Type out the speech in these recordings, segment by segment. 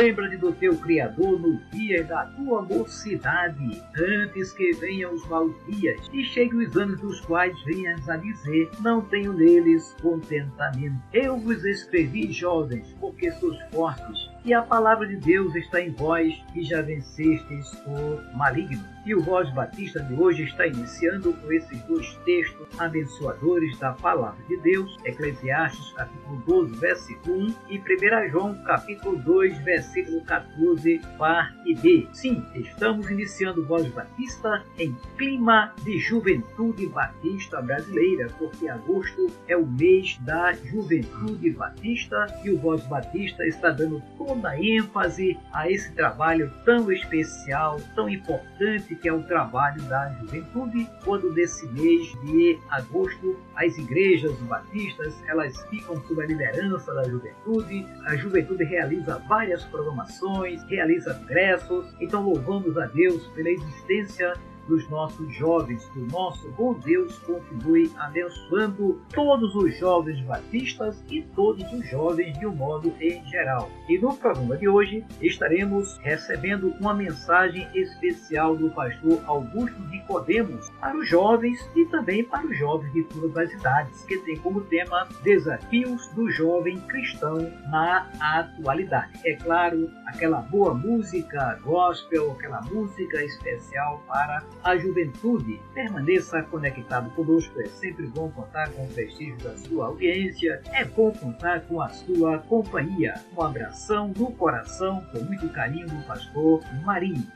labor do teu Criador no dia da tua mocidade, antes que venham os maus dias e cheguem os anos dos quais venhas a dizer: Não tenho neles contentamento. Eu vos escrevi, jovens, porque sois fortes e a palavra de Deus está em vós e já vencestes o maligno. E o Voz Batista de hoje está iniciando com esses dois textos abençoadores da palavra de Deus, Eclesiastes capítulo 12, versículo 1 e 1 João capítulo 2, versículo 14, parte B. Sim, estamos iniciando o Voz Batista em clima de juventude batista brasileira, porque agosto é o mês da juventude batista e o Voz Batista está dando toda a ênfase a esse trabalho tão especial, tão importante que é o trabalho da juventude, quando nesse mês de agosto as igrejas batistas elas ficam sob a liderança da juventude, a juventude realiza várias programações, realiza congressos, então louvamos a Deus pela existência dos nossos jovens, que o nosso bom Deus continue abençoando todos os jovens batistas e todos os jovens de um modo em geral. E no programa de hoje estaremos recebendo uma mensagem especial do pastor Augusto Nicodemos para os jovens e também para os jovens de todas as idades, que tem como tema Desafios do Jovem Cristão na Atualidade. É claro, aquela boa música gospel, aquela música especial para a juventude. Permaneça conectado conosco, é sempre bom contar com o prestígio da sua audiência, é bom contar com a sua companhia. Um abração no coração, com muito carinho do pastor Marinho.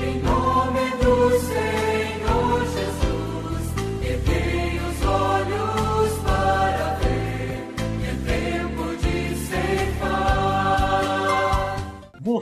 Em nome do Senhor.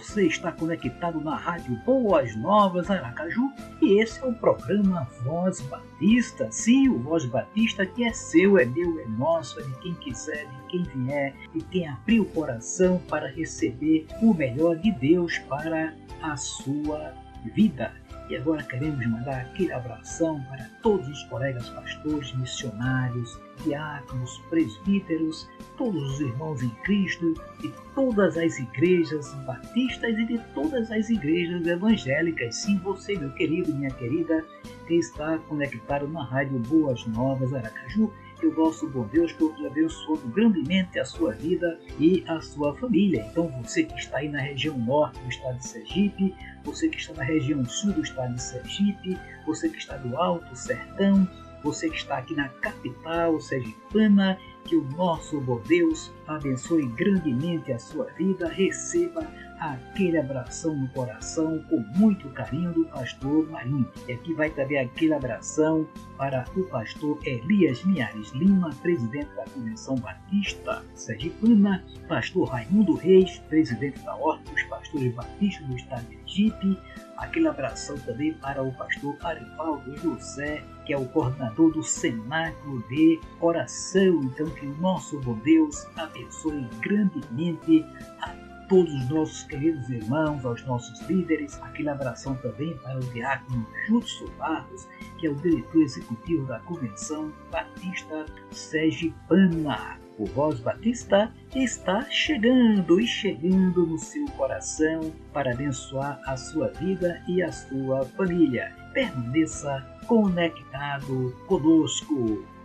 Você está conectado na Rádio Boas Novas Aracaju e esse é o programa Voz Batista. Sim, o Voz Batista que é seu, é meu, é nosso, é de quem quiser, de quem vier, e quem abrir o coração para receber o melhor de Deus para a sua vida. E agora queremos mandar aquele abração para todos os colegas pastores, missionários, diáconos, presbíteros, todos os irmãos em Cristo, de todas as igrejas batistas e de todas as igrejas evangélicas. Sim, você, meu querido, minha querida, que está conectado na Rádio Boas Novas Aracaju, que o nosso bom Deus todos abençoe grandemente a sua vida e a sua família. Então, você que está aí na região norte do estado de Sergipe, você que está na região sul do estado de Sergipe, você que está do Alto Sertão, você que está aqui na capital sergipana, que o nosso bom Deus abençoe grandemente a sua vida, receba aquele abração no coração com muito carinho do pastor Marinho. E aqui vai também aquele abração para o pastor Elias Linhares Lima, presidente da Convenção Batista Sergipana, pastor Raimundo Reis, presidente da Ordem dos Pastores Batistas do Estado de Egipte, aquele abração também para o pastor Arivaldo José, que é o coordenador do Cenáculo de Oração. Então, que o nosso bom Deus abençoe grandemente a todos os nossos queridos irmãos, aos nossos líderes, aquele abração também para o diácono Júlio Barros, que é o diretor executivo da Convenção Batista Sergipana. O Voz Batista está chegando e chegando no seu coração para abençoar a sua vida e a sua família. Permaneça conectado conosco.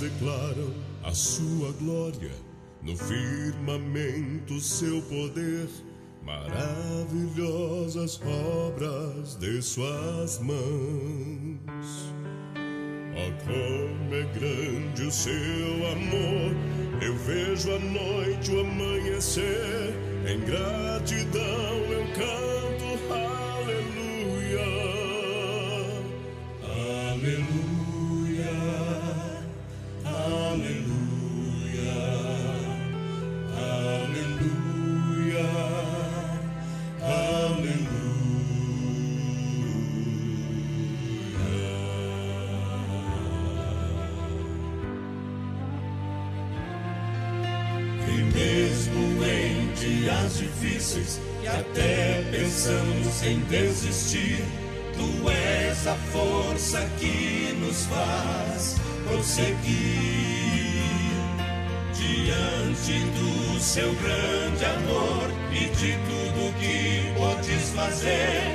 Declaram a sua glória, no firmamento seu poder, maravilhosas obras de suas mãos. Oh, como é grande o seu amor, eu vejo a noite, o amanhecer, em gratidão eu canto pensamos em desistir, tu és a força que nos faz prosseguir. Diante do seu grande amor e de tudo que podes fazer,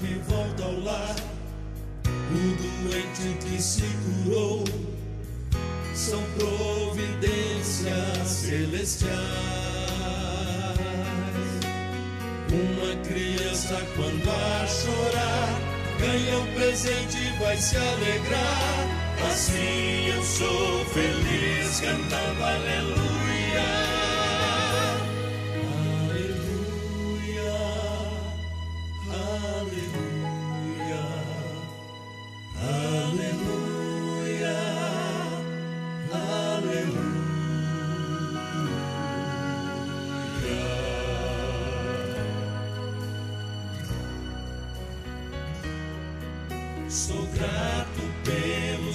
que volta ao lar, o doente que se curou, são providências celestiais. Uma criança, quando a chorar, ganha um presente e vai se alegrar. Assim eu sou feliz cantando aleluia.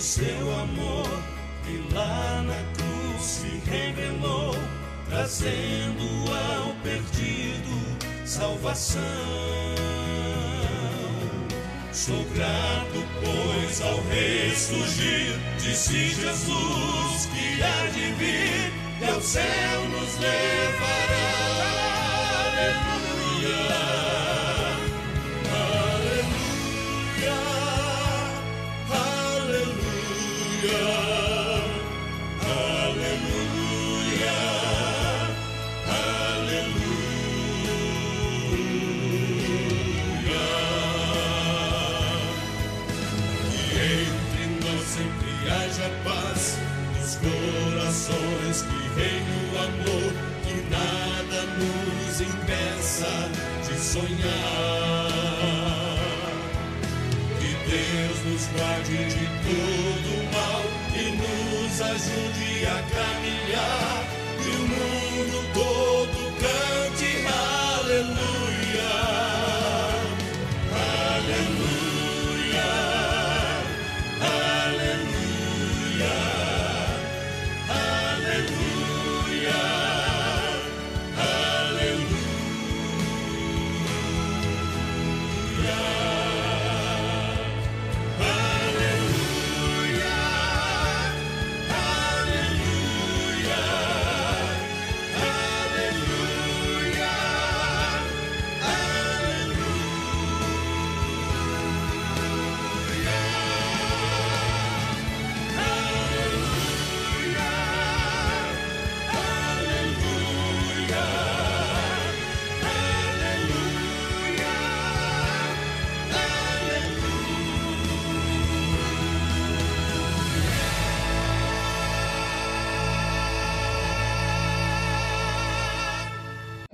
Seu amor que lá na cruz se revelou, trazendo ao perdido salvação. Sou grato, pois ao ressurgir disse Jesus que há de vir e ao céu nos levará. Aleluia, de sonhar. Que Deus nos guarde de todo mal e nos ajude a caminhar. E o mundo todo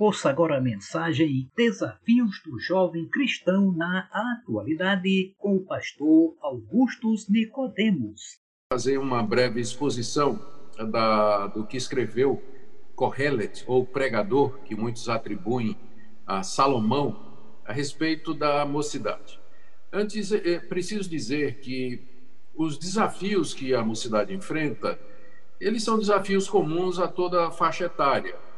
Ouça agora a mensagem Desafios do Jovem Cristão na Atualidade com o pastor Augustus Nicodemos. Fazer uma breve exposição da, do que escreveu Kohelet, ou pregador, que muitos atribuem a Salomão, a respeito da mocidade. Antes, é preciso dizer que os desafios que a mocidade enfrenta, eles são desafios comuns a toda a faixa etária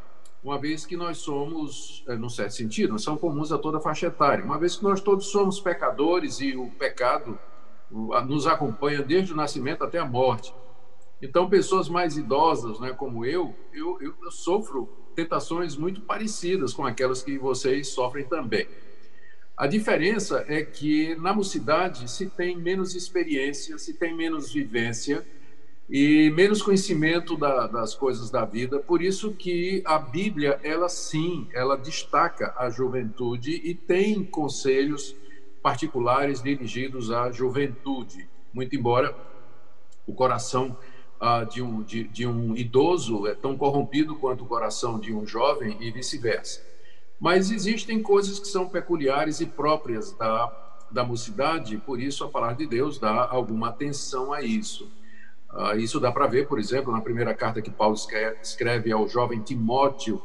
uma vez que nós somos, num certo sentido, são comuns a toda a faixa etária, uma vez que nós todos somos pecadores e o pecado nos acompanha desde o nascimento até a morte. Então, pessoas mais idosas, né, como eu, eu, eu sofro tentações muito parecidas com aquelas que vocês sofrem também. A diferença é que na mocidade se tem menos experiência, se tem menos vivência e menos conhecimento da, das coisas da vida. Por isso que a Bíblia, ela sim, ela destaca a juventude e tem conselhos particulares dirigidos à juventude. Muito embora o coração ah, de, um, de, de um idoso é tão corrompido quanto o coração de um jovem e vice-versa. Mas existem coisas que são peculiares e próprias da, da mocidade, por isso a palavra de Deus dá alguma atenção a isso. Uh, isso dá para ver, por exemplo, na primeira carta que Paulo escreve ao jovem Timóteo,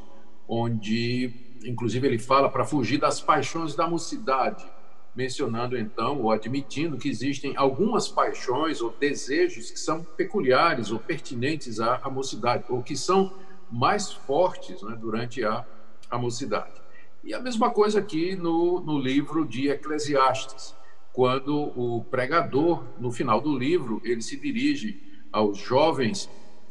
onde, inclusive, ele fala para fugir das paixões da mocidade, mencionando então ou admitindo que existem algumas paixões ou desejos que são peculiares ou pertinentes à, à mocidade, ou que são mais fortes né, durante a, a mocidade. E a mesma coisa aqui no, no livro de Eclesiastes, quando o pregador, no final do livro, ele se dirige aos jovens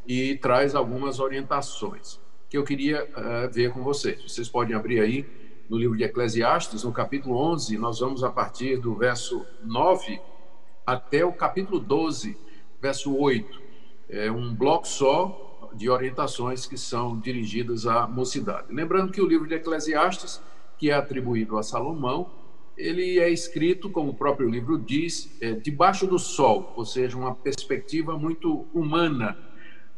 e traz algumas orientações que eu queria uh, ver com vocês. Vocês podem abrir aí no livro de Eclesiastes, no capítulo 11, nós vamos a partir do verso 9 até o capítulo 12, verso 8. É um bloco só, de orientações que são dirigidas à mocidade. Lembrando que o livro de Eclesiastes, que é atribuído a Salomão, ele é escrito, como o próprio livro diz, é, debaixo do sol, ou seja, uma perspectiva muito humana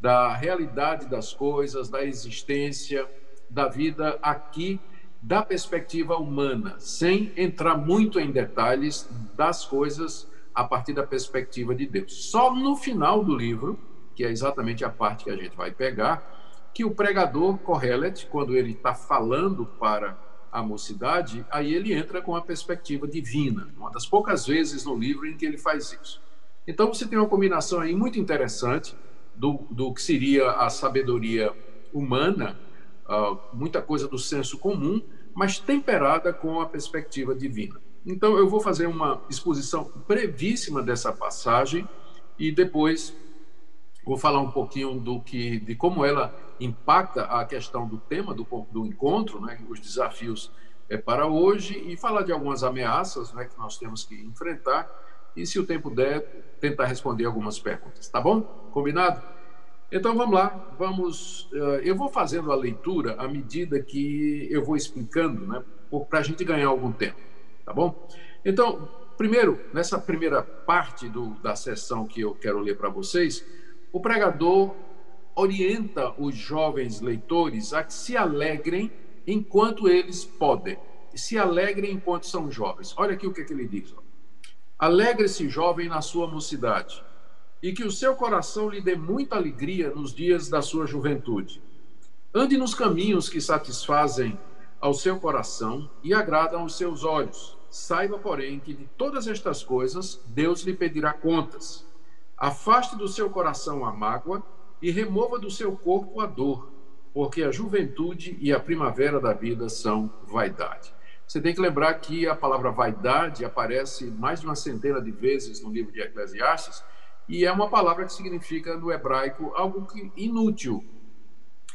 da realidade das coisas, da existência, da vida aqui, da perspectiva humana, sem entrar muito em detalhes das coisas a partir da perspectiva de Deus. Só no final do livro que é exatamente a parte que a gente vai pegar, que o pregador Correlet, quando ele está falando para a mocidade, aí ele entra com a perspectiva divina, uma das poucas vezes no livro em que ele faz isso. Então você tem uma combinação aí muito interessante do, do que seria a sabedoria humana, uh, muita coisa do senso comum, mas temperada com a perspectiva divina. Então eu vou fazer uma exposição brevíssima dessa passagem e depois Vou falar um pouquinho do que, de como ela impacta a questão do tema do, do encontro, né, os desafios é, para hoje, e falar de algumas ameaças né, que nós temos que enfrentar, e se o tempo der, tentar responder algumas perguntas. Tá bom? Combinado? Então vamos lá, vamos. Uh, eu vou fazendo a leitura à medida que eu vou explicando, né, para a gente ganhar algum tempo, tá bom? Então, primeiro, nessa primeira parte do, da sessão que eu quero ler para vocês, o pregador orienta os jovens leitores a que se alegrem enquanto eles podem. Se alegrem enquanto são jovens. Olha aqui o que, é que ele diz. Alegre-se, jovem, na sua mocidade, e que o seu coração lhe dê muita alegria nos dias da sua juventude. Ande nos caminhos que satisfazem ao seu coração e agradam aos seus olhos. Saiba, porém, que de todas estas coisas Deus lhe pedirá contas. Afaste do seu coração a mágoa e remova do seu corpo a dor, porque a juventude e a primavera da vida são vaidade. Você tem que lembrar que a palavra vaidade aparece mais de uma centena de vezes no livro de Eclesiastes, e é uma palavra que significa no hebraico algo que inútil,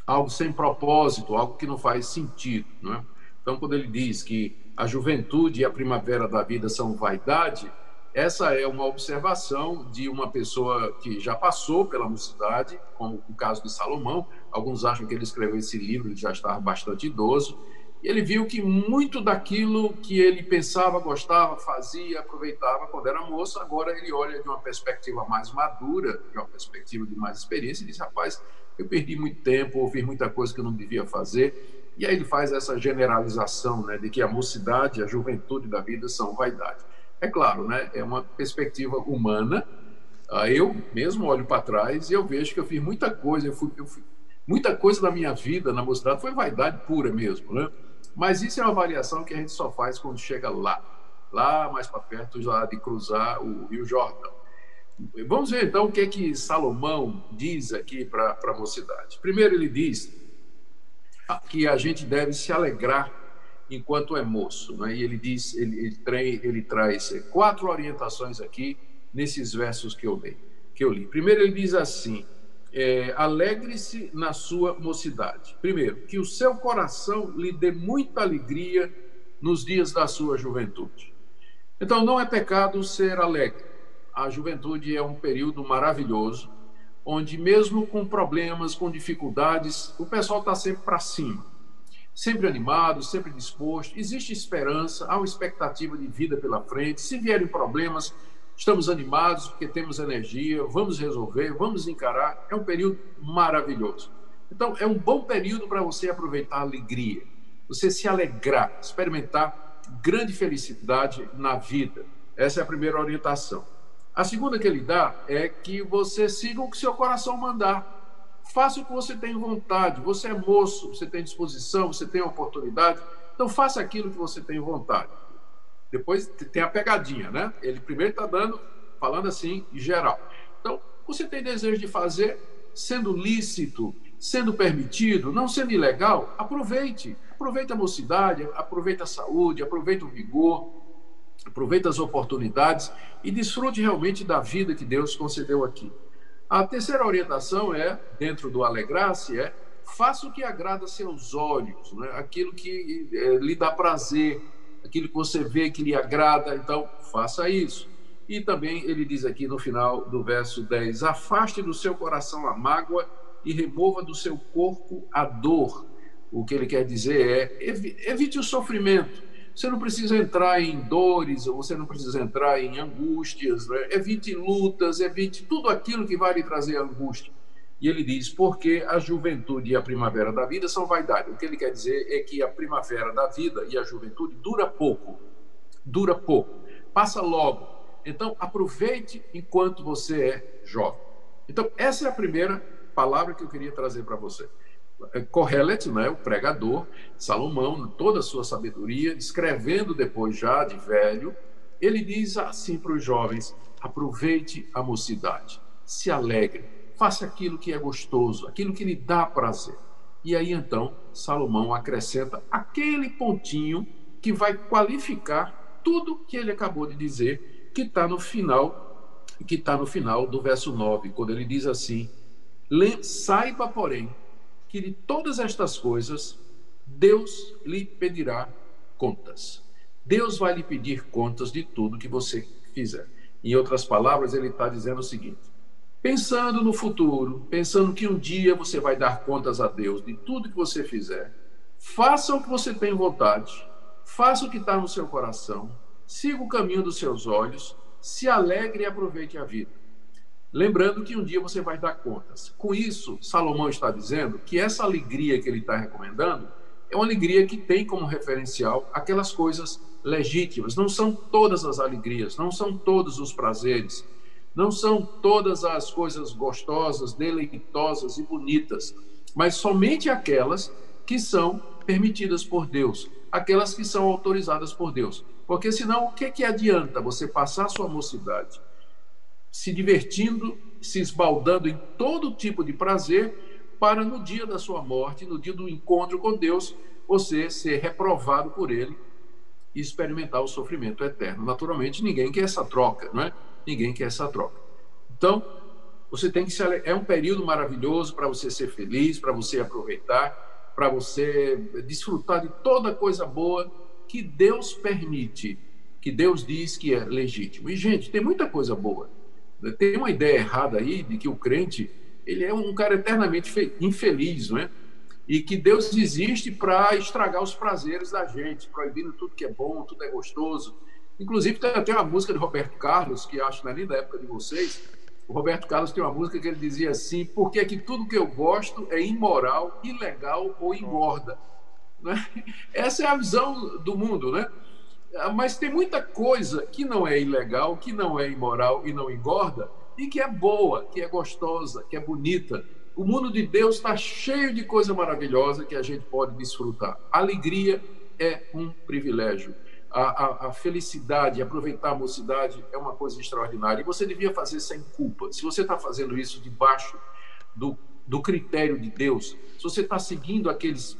algo sem propósito, algo que não faz sentido. Não é? Então, quando ele diz que a juventude e a primavera da vida são vaidade, essa é uma observação de uma pessoa que já passou pela mocidade, como o caso de Salomão. Alguns acham que ele escreveu esse livro, ele já estava bastante idoso. E ele viu que muito daquilo que ele pensava, gostava, fazia, aproveitava quando era moço, agora ele olha de uma perspectiva mais madura, de uma perspectiva de mais experiência, e diz: rapaz, eu perdi muito tempo, ouvi muita coisa que eu não devia fazer. E aí ele faz essa generalização né, de que a mocidade, a juventude da vida são vaidade. É claro, né? É uma perspectiva humana. Ah, eu mesmo olho para trás e eu vejo que eu fiz muita coisa. Eu fui, eu fui, muita coisa da minha vida na mocidade foi vaidade pura mesmo, né? Mas isso é uma avaliação que a gente só faz quando chega lá, lá mais para perto lá de cruzar o Rio Jordão. Vamos ver então o que é que Salomão diz aqui para a mocidade. Primeiro, ele diz que a gente deve se alegrar enquanto é moço. Né? E ele diz, ele, ele, trai, ele traz quatro orientações aqui nesses versos que eu li. Que eu li. Primeiro ele diz assim: é, alegre-se na sua mocidade. Primeiro, que o seu coração lhe dê muita alegria nos dias da sua juventude. Então, não é pecado ser alegre. A juventude é um período maravilhoso, onde, mesmo com problemas, com dificuldades, o pessoal está sempre para cima, sempre animado, sempre disposto. Existe esperança, há uma expectativa de vida pela frente. Se vierem problemas, Estamos animados porque temos energia, vamos resolver, vamos encarar. É um período maravilhoso. Então, é um bom período para você aproveitar a alegria, você se alegrar, experimentar grande felicidade na vida. Essa é a primeira orientação. A segunda que ele dá é que você siga o que seu coração mandar. Faça o que você tem vontade. Você é moço, você tem disposição, você tem oportunidade. Então, faça aquilo que você tem vontade. Depois tem a pegadinha, né? Ele primeiro está dando, falando assim, em geral. Então, você tem desejo de fazer, sendo lícito, sendo permitido, não sendo ilegal, aproveite. Aproveite a mocidade, aproveite a saúde, aproveite o vigor, aproveite as oportunidades e desfrute realmente da vida que Deus concedeu aqui. A terceira orientação é, dentro do alegrar-se, é faça o que agrada seus olhos, né? aquilo que é, lhe dá prazer, aquilo que você vê que lhe agrada, então faça isso. E também ele diz aqui no final do verso 10: Afaste do seu coração a mágoa e remova do seu corpo a dor. O que ele quer dizer é: evite o sofrimento. Você não precisa entrar em dores, ou você não precisa entrar em angústias, né? evite lutas, evite tudo aquilo que vai lhe trazer angústia. E ele diz: porque a juventude e a primavera da vida são vaidade. O que ele quer dizer é que a primavera da vida e a juventude dura pouco. Dura pouco. Passa logo. Então, aproveite enquanto você é jovem. Então, essa é a primeira palavra que eu queria trazer para você. Correlet, né, o pregador, Salomão, toda a sua sabedoria, escrevendo depois já de velho, ele diz assim para os jovens: aproveite a mocidade, se alegre, faça aquilo que é gostoso, aquilo que lhe dá prazer. E aí então Salomão acrescenta aquele pontinho que vai qualificar tudo que ele acabou de dizer, que está no final, que está no final do verso 9, quando ele diz assim: saiba, porém, que de todas estas coisas Deus lhe pedirá contas. Deus vai lhe pedir contas de tudo que você fizer. Em outras palavras, ele está dizendo o seguinte: pensando no futuro, pensando que um dia você vai dar contas a Deus de tudo que você fizer, faça o que você tem vontade, faça o que está no seu coração, siga o caminho dos seus olhos, se alegre e aproveite a vida. Lembrando que um dia você vai dar contas. Com isso, Salomão está dizendo que essa alegria que ele está recomendando é uma alegria que tem como referencial aquelas coisas legítimas. Não são todas as alegrias, não são todos os prazeres, não são todas as coisas gostosas, deleitosas e bonitas, mas somente aquelas que são permitidas por Deus, aquelas que são autorizadas por Deus. Porque senão, o que, que adianta você passar sua mocidade se divertindo, se esbaldando em todo tipo de prazer, para no dia da sua morte, no dia do encontro com Deus, você ser reprovado por Ele e experimentar o sofrimento eterno. Naturalmente, ninguém quer essa troca, não é? ninguém quer essa troca. Então, você tem que se é um período maravilhoso para você ser feliz, para você aproveitar, para você desfrutar de toda coisa boa que Deus permite, que Deus diz que é legítimo. E gente, tem muita coisa boa. Tem uma ideia errada aí de que o crente ele é um cara eternamente infeliz, não é? E que Deus existe para estragar os prazeres da gente, proibindo tudo que é bom, tudo é gostoso, Inclusive, tem uma música de Roberto Carlos, que acho que não é nem da época de vocês. O Roberto Carlos tem uma música que ele dizia assim: porque é que tudo que eu gosto é imoral, ilegal ou engorda. Né? Essa é a visão do mundo, né? Mas tem muita coisa que não é ilegal, que não é imoral e não engorda, e que é boa, que é gostosa, que é bonita. O mundo de Deus está cheio de coisa maravilhosa que a gente pode desfrutar. Alegria é um privilégio a, a, a, felicidade, aproveitar a mocidade é uma coisa extraordinária. E você devia fazer sem culpa. Se você está fazendo isso debaixo do, do critério de Deus, se você está seguindo aqueles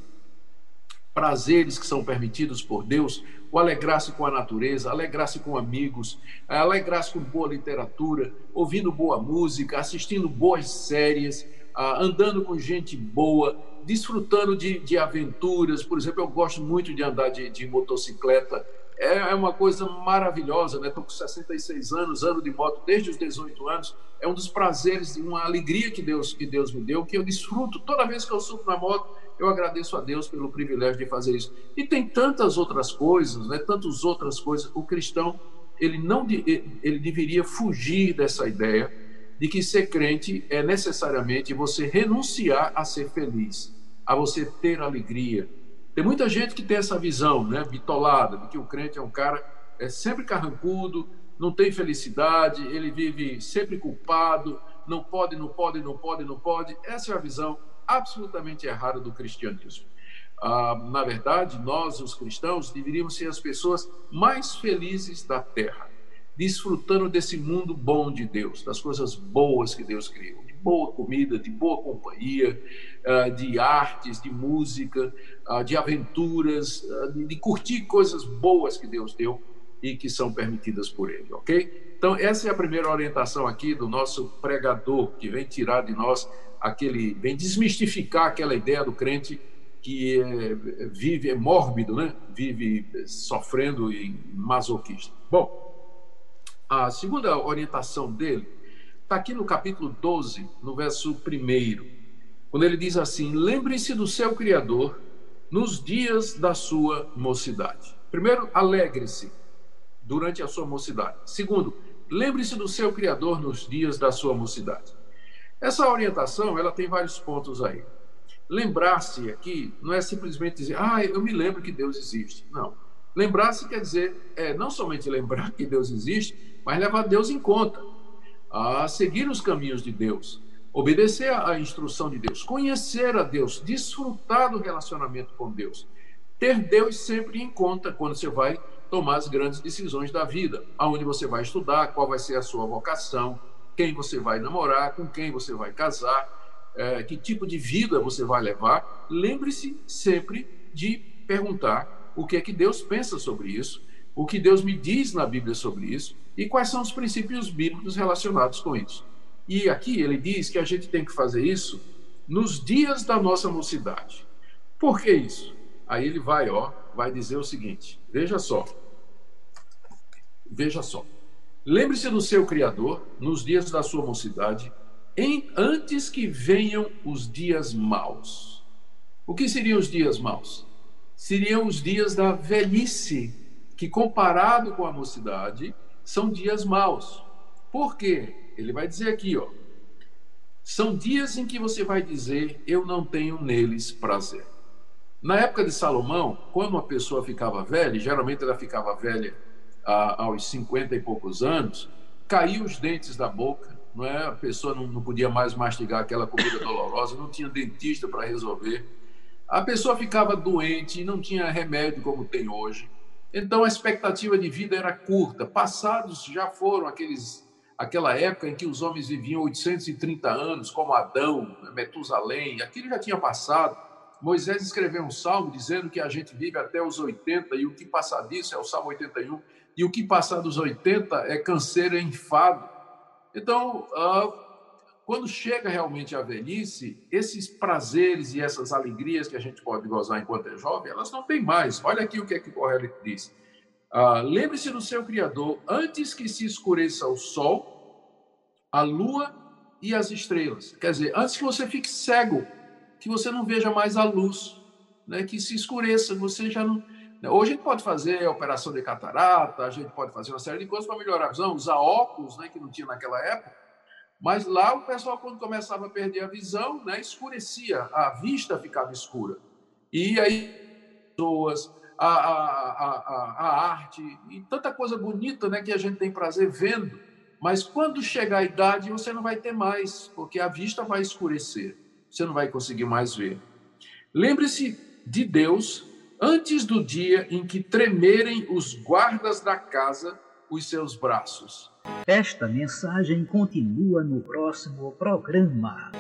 prazeres que são permitidos por Deus, o alegrar-se com a natureza, alegrar-se com amigos, alegrar-se com boa literatura, ouvindo boa música, assistindo boas séries, ah, andando com gente boa, desfrutando de, de aventuras. Por exemplo, eu gosto muito de andar de, de motocicleta. É, é uma coisa maravilhosa, né? Estou com 66 anos, ano de moto desde os 18 anos. É um dos prazeres, uma alegria que Deus, que Deus me deu, que eu desfruto. Toda vez que eu subo na moto, eu agradeço a Deus pelo privilégio de fazer isso. E tem tantas outras coisas, né? Tantas outras coisas. O cristão, ele não ele deveria fugir dessa ideia de que ser crente é necessariamente você renunciar a ser feliz, a você ter alegria. Tem muita gente que tem essa visão, né, bitolada, de que o crente é um cara é sempre carrancudo, não tem felicidade, ele vive sempre culpado, não pode, não pode, não pode, não pode. Essa é a visão absolutamente errada do cristianismo. Ah, na verdade, nós, os cristãos, deveríamos ser as pessoas mais felizes da terra desfrutando desse mundo bom de Deus, das coisas boas que Deus criou, de boa comida, de boa companhia, ah, de artes, de música, ah, de aventuras, ah, de curtir coisas boas que Deus deu e que são permitidas por Ele, ok? Então, essa é a primeira orientação aqui do nosso pregador, que vem tirar de nós aquele, vem desmistificar aquela ideia do crente que é, vive, é mórbido, né? Vive sofrendo e masoquista. Bom, a segunda orientação dele está aqui no capítulo 12, no verso 1, quando ele diz assim: Lembre-se do seu Criador nos dias da sua mocidade. Primeiro, alegre-se durante a sua mocidade. Segundo, lembre-se do seu Criador nos dias da sua mocidade. Essa orientação ela tem vários pontos aí. Lembrar-se aqui não é simplesmente dizer, ah, eu me lembro que Deus existe. Não. Lembrar-se quer dizer é, não somente lembrar que Deus existe, mas levar Deus em conta, a seguir os caminhos de Deus, obedecer à instrução de Deus, conhecer a Deus, desfrutar do relacionamento com Deus, ter Deus sempre em conta quando você vai tomar as grandes decisões da vida, aonde você vai estudar, qual vai ser a sua vocação, quem você vai namorar, com quem você vai casar, é, que tipo de vida você vai levar. Lembre-se sempre de perguntar o que é que Deus pensa sobre isso, o que Deus me diz na Bíblia sobre isso e quais são os princípios bíblicos relacionados com isso. E aqui ele diz que a gente tem que fazer isso nos dias da nossa mocidade. Por que isso? Aí ele vai, ó, vai dizer o seguinte: veja só. Veja só. Lembre-se do seu Criador nos dias da sua mocidade, em, antes que venham os dias maus. O que seriam os dias maus? Seriam os dias da velhice, que comparado com a mocidade, são dias maus. Por quê? Ele vai dizer aqui, ó. São dias em que você vai dizer: Eu não tenho neles prazer. Na época de Salomão, quando uma pessoa ficava velha, geralmente ela ficava velha ah, aos 50 e poucos anos, caíam os dentes da boca, não é? A pessoa não, não podia mais mastigar aquela comida dolorosa, não tinha dentista para resolver. A pessoa ficava doente e não tinha remédio como tem hoje. Então a expectativa de vida era curta. Passados já foram aqueles aquela época em que os homens viviam 830 anos, como Adão, Metusalém, aquilo já tinha passado. Moisés escreveu um salmo dizendo que a gente vive até os 80 e o que passar disso é o Salmo 81 e o que passar dos 80 é canseiro e enfado. Então, uh, quando chega realmente a velhice, esses prazeres e essas alegrias que a gente pode gozar enquanto é jovem, elas não têm mais. Olha aqui o que é que Correio diz. Ah, Lembre-se do seu Criador antes que se escureça o sol, a lua e as estrelas. Quer dizer, antes que você fique cego, que você não veja mais a luz, né, que se escureça, você já não. Hoje a gente pode fazer operação de catarata, a gente pode fazer uma série de coisas para melhorar a visão, usar óculos, né, que não tinha naquela época. Mas lá o pessoal, quando começava a perder a visão, né, escurecia, a vista ficava escura. E aí, pessoas, a, a, a, a, arte e tanta coisa bonita né, que a gente tem prazer vendo. Mas quando chegar a idade, você não vai ter mais, porque a vista vai escurecer. Você não vai conseguir mais ver. Lembre-se de Deus antes do dia em que tremerem os guardas da casa os seus braços esta mensagem continua no próximo programa.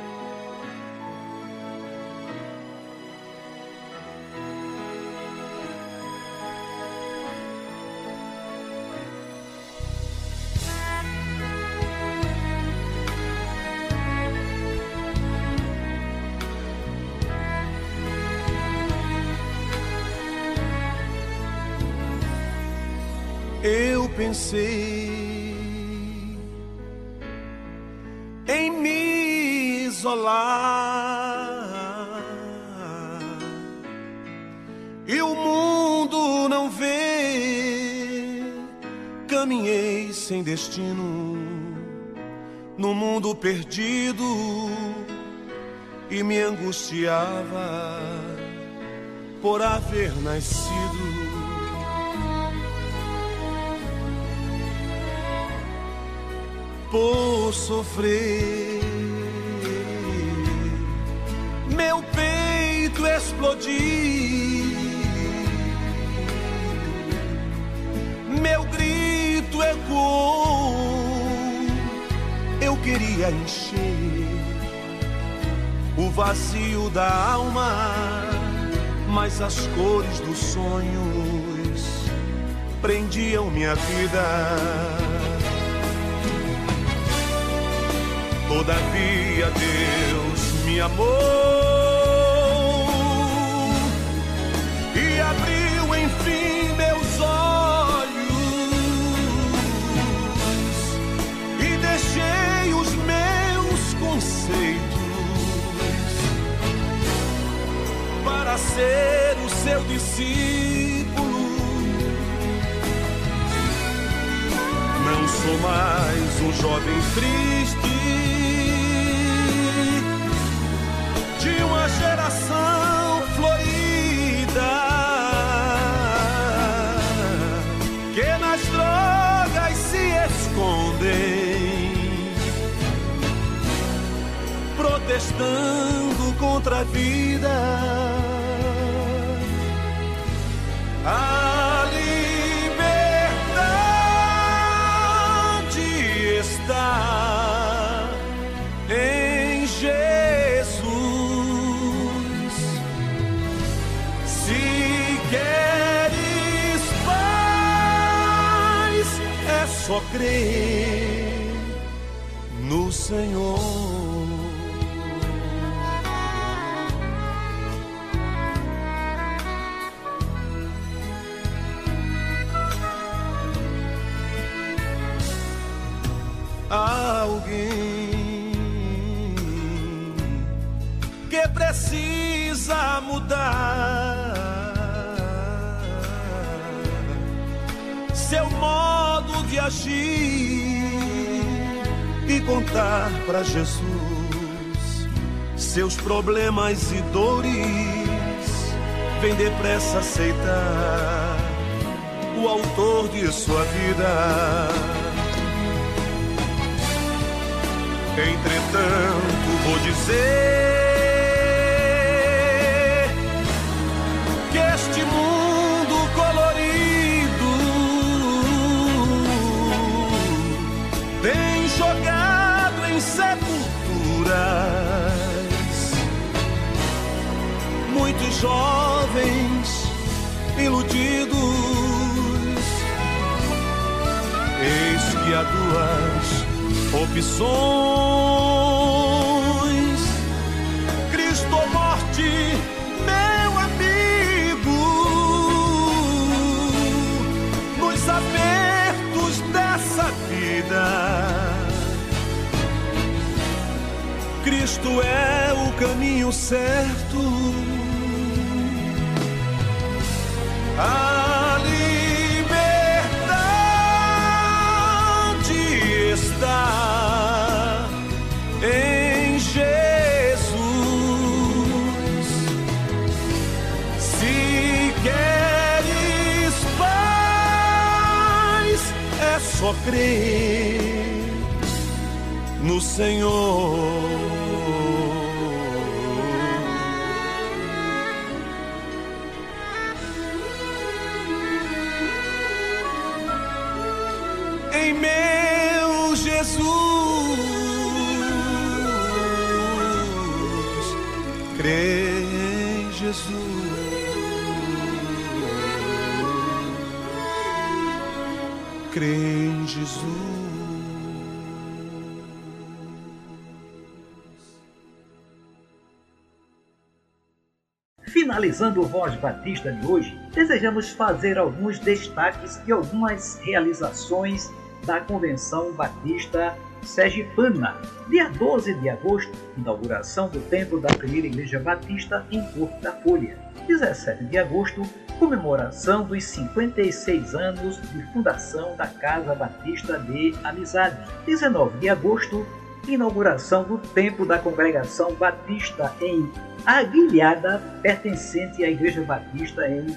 Pensei em me isolar e o mundo não vê. Caminhei sem destino no mundo perdido e me angustiava por haver nascido por sofrer. Meu peito explodir, meu grito ecoou. Eu queria encher o vazio da alma, mas as cores dos sonhos prendiam minha vida. Todavia Deus me amou e abriu enfim meus olhos e deixei os meus conceitos para ser o seu discípulo. Não sou mais um jovem triste uma geração florida que nas drogas se escondem, protestando contra a vida. Crer no Senhor. alguém que precisa mudar seu modo de agir e contar para Jesus seus problemas e dores. Vem depressa aceitar o autor de sua vida. Entretanto, vou dizer muitos jovens iludidos. Eis que há duas opções. Cristo ou morte, meu amigo, nos apertos dessa vida. Cristo é o caminho certo. A liberdade está em Jesus. Se queres paz, é só crer no Senhor. Finalizando o Voz Batista de hoje, desejamos fazer alguns destaques de algumas realizações da Convenção Batista Sergipana. Dia 12 de agosto, inauguração do templo da primeira Igreja Batista em Porto da Folha. 17 de agosto, comemoração dos 56 anos de fundação da Casa Batista de Amizade. 19 de agosto, inauguração do templo da Congregação Batista em Aguilhada, pertencente à Igreja Batista em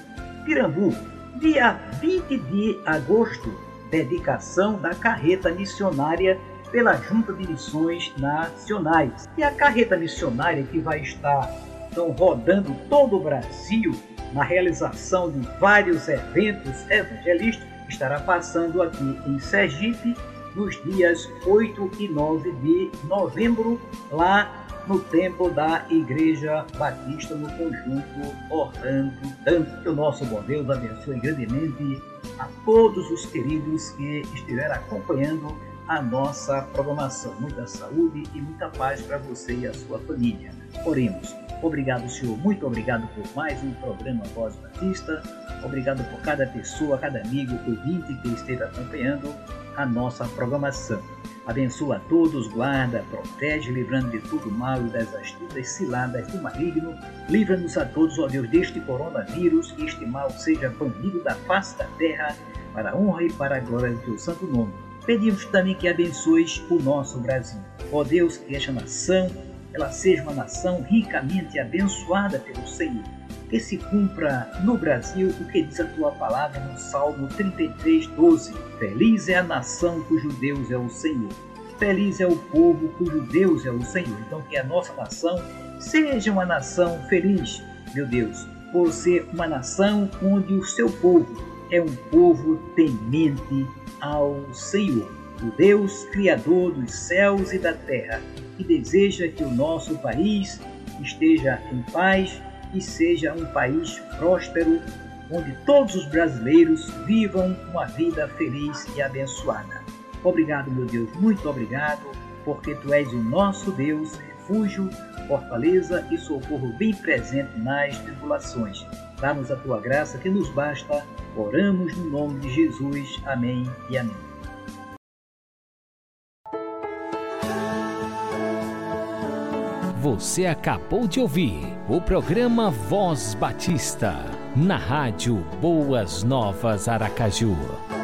Pirambu. Dia 20 de agosto, dedicação da carreta missionária pela Junta de Missões Nacionais. E a carreta missionária que vai estar então, rodando todo o Brasil na realização de vários eventos evangelísticos estará passando aqui em Sergipe nos dias 8 e 9 de novembro, lá no templo da Igreja Batista no conjunto Orlando Tanto que o nosso bom Deus abençoe grandemente a todos os queridos que estiveram acompanhando a nossa programação. Muita saúde e muita paz para você e a sua família. Oremos. Obrigado, Senhor. Muito obrigado por mais um programa Voz Batista. Obrigado por cada pessoa, cada amigo, ouvinte que esteve acompanhando a nossa programação. Abençoa a todos, guarda, protege, livrando de todo mal e das astutas ciladas do maligno. Livra-nos a todos, ó Deus, deste coronavírus, que este mal seja banido da face da terra, para a honra e para a glória do teu santo nome. Pedimos também que abençoes o nosso Brasil. Ó Deus, que esta nação, ela seja uma nação ricamente abençoada pelo Senhor que se cumpra no Brasil o que diz a tua palavra no Salmo 33, 12. Feliz é a nação cujo Deus é o Senhor. Feliz é o povo cujo Deus é o Senhor. Então, que a nossa nação seja uma nação feliz, meu Deus, por ser uma nação onde o seu povo é um povo temente ao Senhor, o Deus Criador dos céus e da terra, que deseja que o nosso país esteja em paz e seja um país próspero, onde todos os brasileiros vivam uma vida feliz e abençoada. Obrigado, meu Deus, muito obrigado, porque tu és o nosso Deus, refúgio, fortaleza e socorro bem presente nas tribulações. Dá-nos a tua graça que nos basta. Oramos no nome de Jesus. Amém e amém. Você acabou de ouvir o programa Voz Batista, na rádio Boas Novas Aracaju.